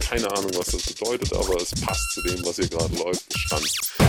keine Ahnung, was das bedeutet, aber es passt zu dem, was hier gerade läuft. Schranz.